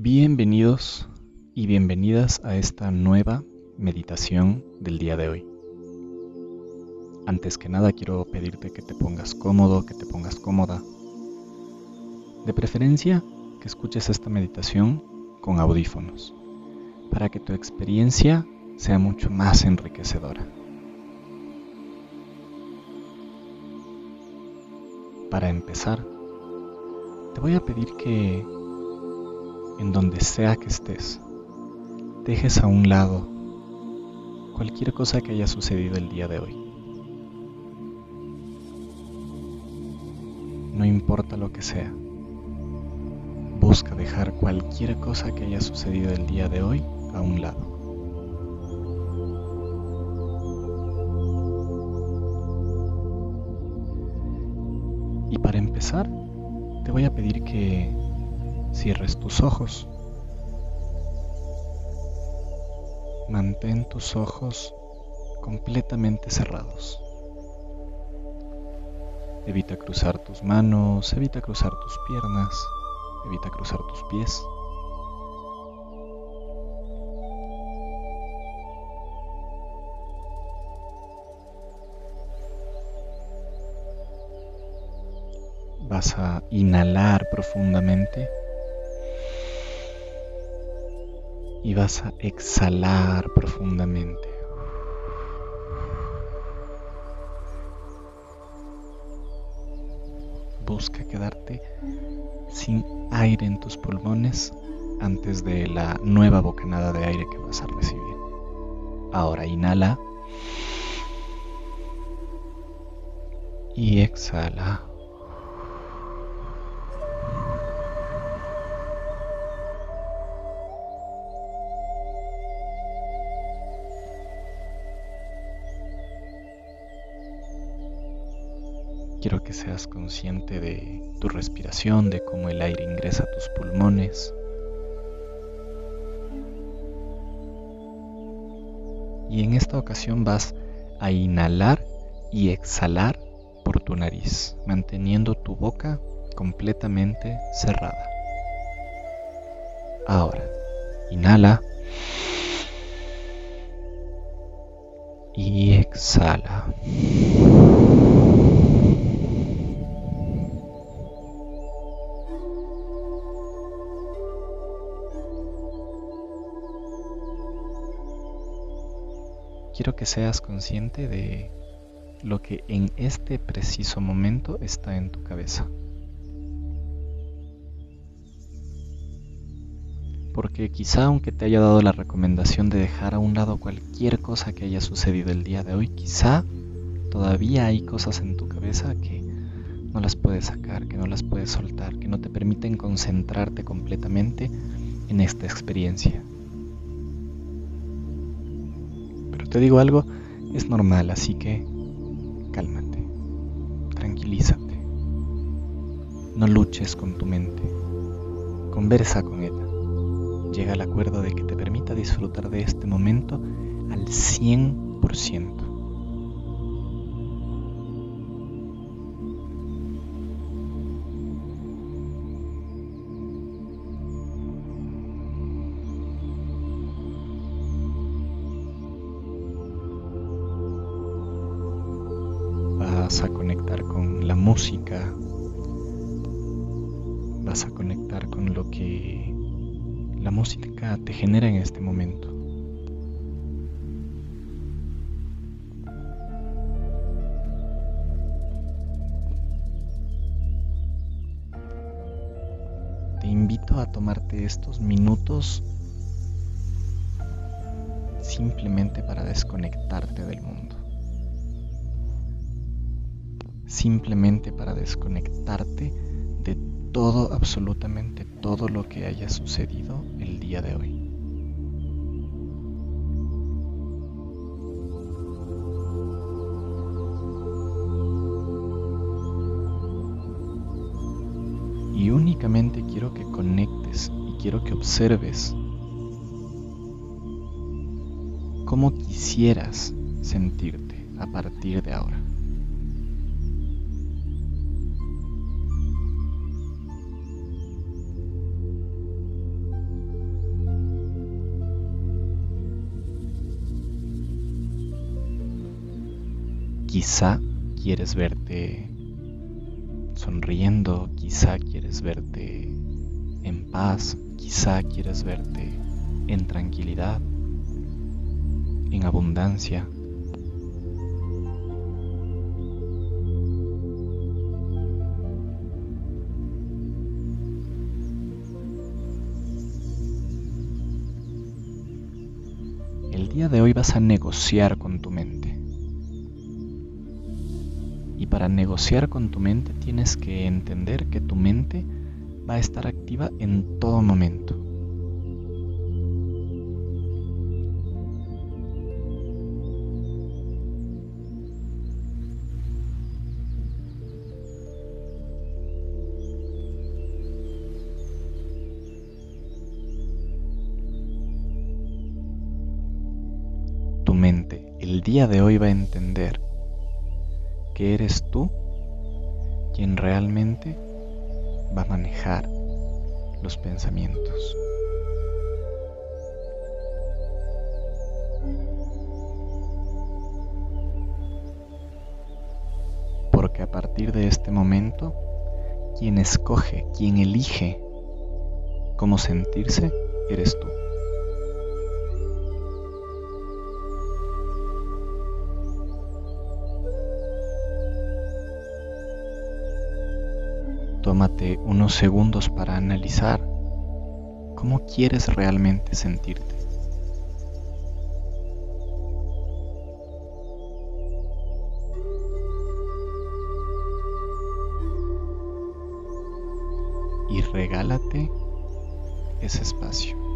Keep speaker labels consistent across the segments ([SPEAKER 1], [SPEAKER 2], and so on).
[SPEAKER 1] Bienvenidos y bienvenidas a esta nueva meditación del día de hoy. Antes que nada quiero pedirte que te pongas cómodo, que te pongas cómoda. De preferencia que escuches esta meditación con audífonos, para que tu experiencia sea mucho más enriquecedora. Para empezar, te voy a pedir que en donde sea que estés, dejes a un lado cualquier cosa que haya sucedido el día de hoy. No importa lo que sea, busca dejar cualquier cosa que haya sucedido el día de hoy a un lado. Y para empezar, te voy a pedir que cierres tus ojos. Mantén tus ojos completamente cerrados. Evita cruzar tus manos, evita cruzar tus piernas, evita cruzar tus pies. Vas a inhalar profundamente y vas a exhalar profundamente. Busca quedarte sin aire en tus pulmones antes de la nueva bocanada de aire que vas a recibir. Ahora inhala y exhala. Quiero que seas consciente de tu respiración, de cómo el aire ingresa a tus pulmones. Y en esta ocasión vas a inhalar y exhalar por tu nariz, manteniendo tu boca completamente cerrada. Ahora, inhala y exhala. Quiero que seas consciente de lo que en este preciso momento está en tu cabeza. Porque quizá aunque te haya dado la recomendación de dejar a un lado cualquier cosa que haya sucedido el día de hoy, quizá todavía hay cosas en tu cabeza que no las puedes sacar, que no las puedes soltar, que no te permiten concentrarte completamente en esta experiencia te digo algo, es normal, así que cálmate, tranquilízate. No luches con tu mente, conversa con ella. Llega al acuerdo de que te permita disfrutar de este momento al 100%. Vas a conectar con lo que la música te genera en este momento. Te invito a tomarte estos minutos simplemente para desconectarte del mundo simplemente para desconectarte de todo, absolutamente todo lo que haya sucedido el día de hoy. Y únicamente quiero que conectes y quiero que observes cómo quisieras sentirte a partir de ahora. Quizá quieres verte sonriendo, quizá quieres verte en paz, quizá quieres verte en tranquilidad, en abundancia. El día de hoy vas a negociar con tu mente. Para negociar con tu mente tienes que entender que tu mente va a estar activa en todo momento. Tu mente el día de hoy va a entender que eres tú quien realmente va a manejar los pensamientos. Porque a partir de este momento, quien escoge, quien elige cómo sentirse, eres tú. Tómate unos segundos para analizar cómo quieres realmente sentirte. Y regálate ese espacio.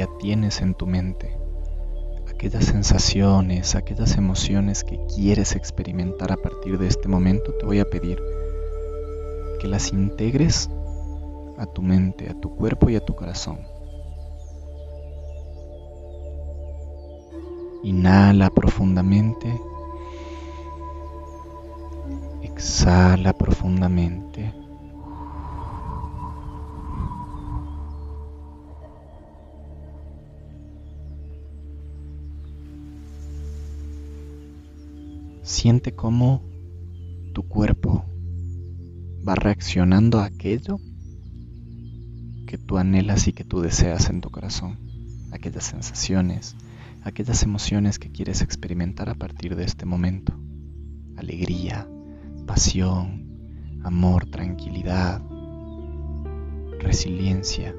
[SPEAKER 1] Ya tienes en tu mente aquellas sensaciones, aquellas emociones que quieres experimentar a partir de este momento, te voy a pedir que las integres a tu mente, a tu cuerpo y a tu corazón. Inhala profundamente. Exhala profundamente. Siente cómo tu cuerpo va reaccionando a aquello que tú anhelas y que tú deseas en tu corazón, aquellas sensaciones, aquellas emociones que quieres experimentar a partir de este momento. Alegría, pasión, amor, tranquilidad, resiliencia,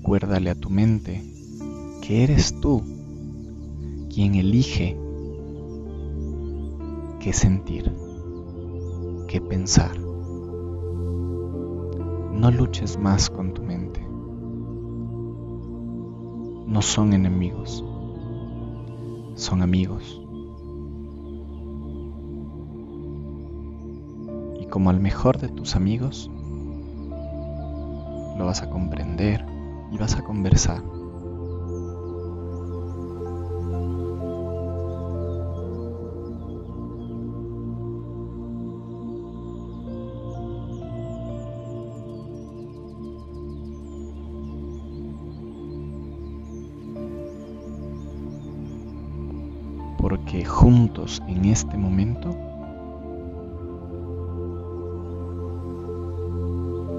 [SPEAKER 1] recuérdale a tu mente que eres tú quien elige qué sentir, qué pensar. No luches más con tu mente. No son enemigos, son amigos. Y como al mejor de tus amigos, lo vas a comprender y vas a conversar. Porque juntos en este momento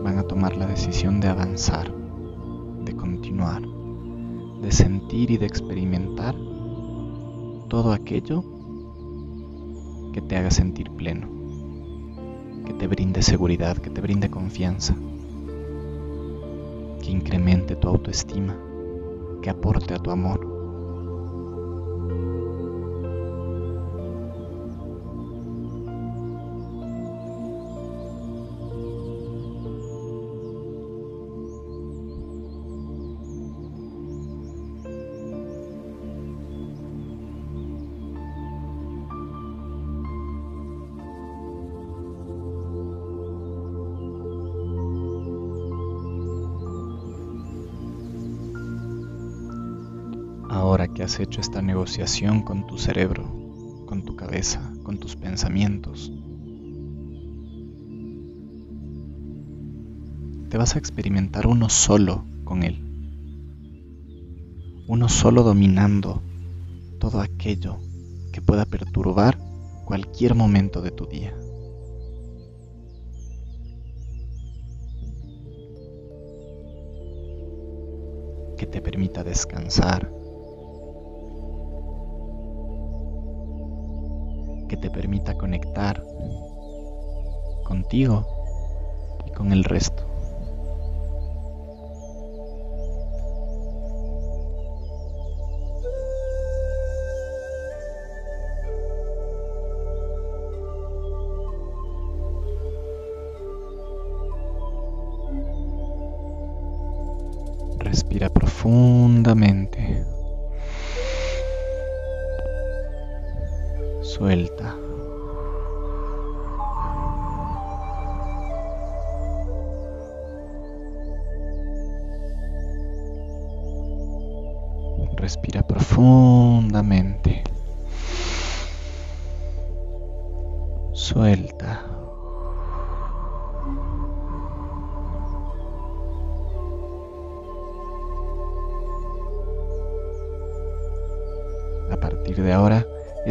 [SPEAKER 1] van a tomar la decisión de avanzar de sentir y de experimentar todo aquello que te haga sentir pleno, que te brinde seguridad, que te brinde confianza, que incremente tu autoestima, que aporte a tu amor. Has hecho esta negociación con tu cerebro, con tu cabeza, con tus pensamientos, te vas a experimentar uno solo con él, uno solo dominando todo aquello que pueda perturbar cualquier momento de tu día. que te permita descansar, que te permita conectar contigo y con el resto. Suelta.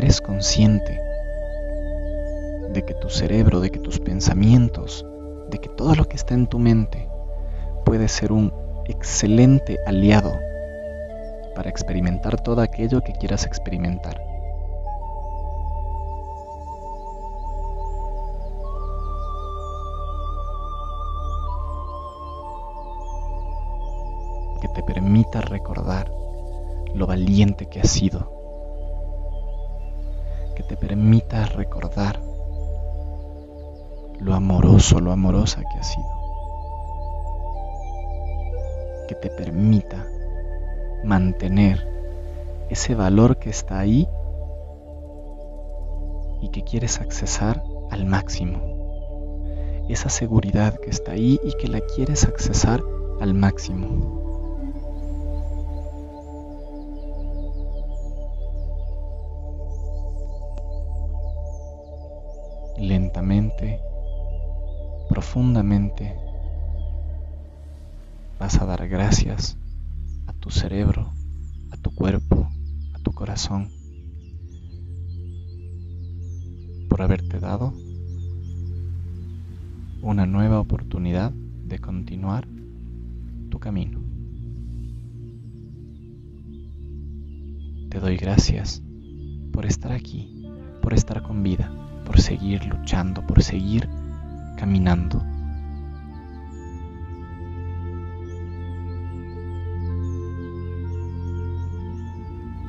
[SPEAKER 1] Eres consciente de que tu cerebro, de que tus pensamientos, de que todo lo que está en tu mente puede ser un excelente aliado para experimentar todo aquello que quieras experimentar. Que te permita recordar lo valiente que has sido te permita recordar lo amoroso, lo amorosa que has sido. Que te permita mantener ese valor que está ahí y que quieres accesar al máximo. Esa seguridad que está ahí y que la quieres accesar al máximo. Lentamente, profundamente, vas a dar gracias a tu cerebro, a tu cuerpo, a tu corazón, por haberte dado una nueva oportunidad de continuar tu camino. Te doy gracias por estar aquí, por estar con vida por seguir luchando, por seguir caminando.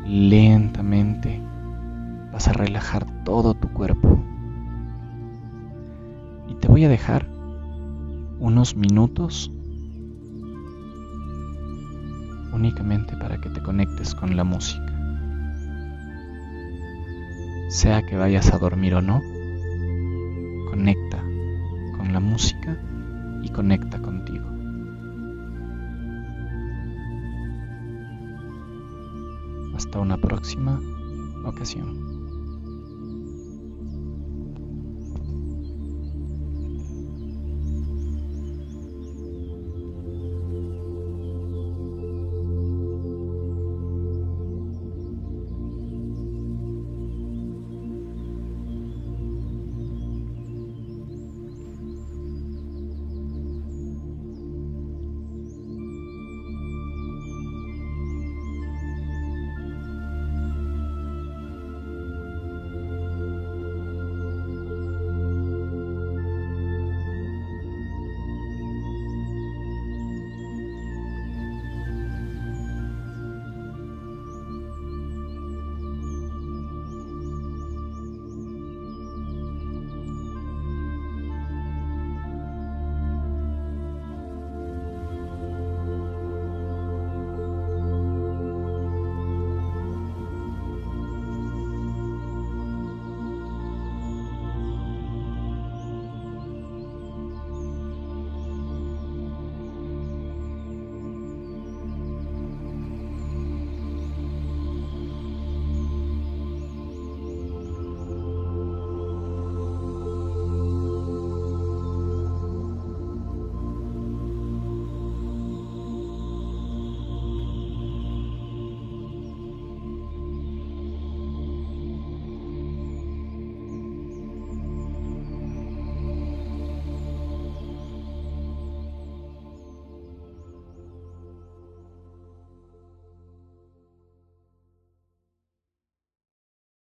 [SPEAKER 1] Lentamente vas a relajar todo tu cuerpo. Y te voy a dejar unos minutos únicamente para que te conectes con la música sea que vayas a dormir o no, conecta con la música y conecta contigo. Hasta una próxima ocasión.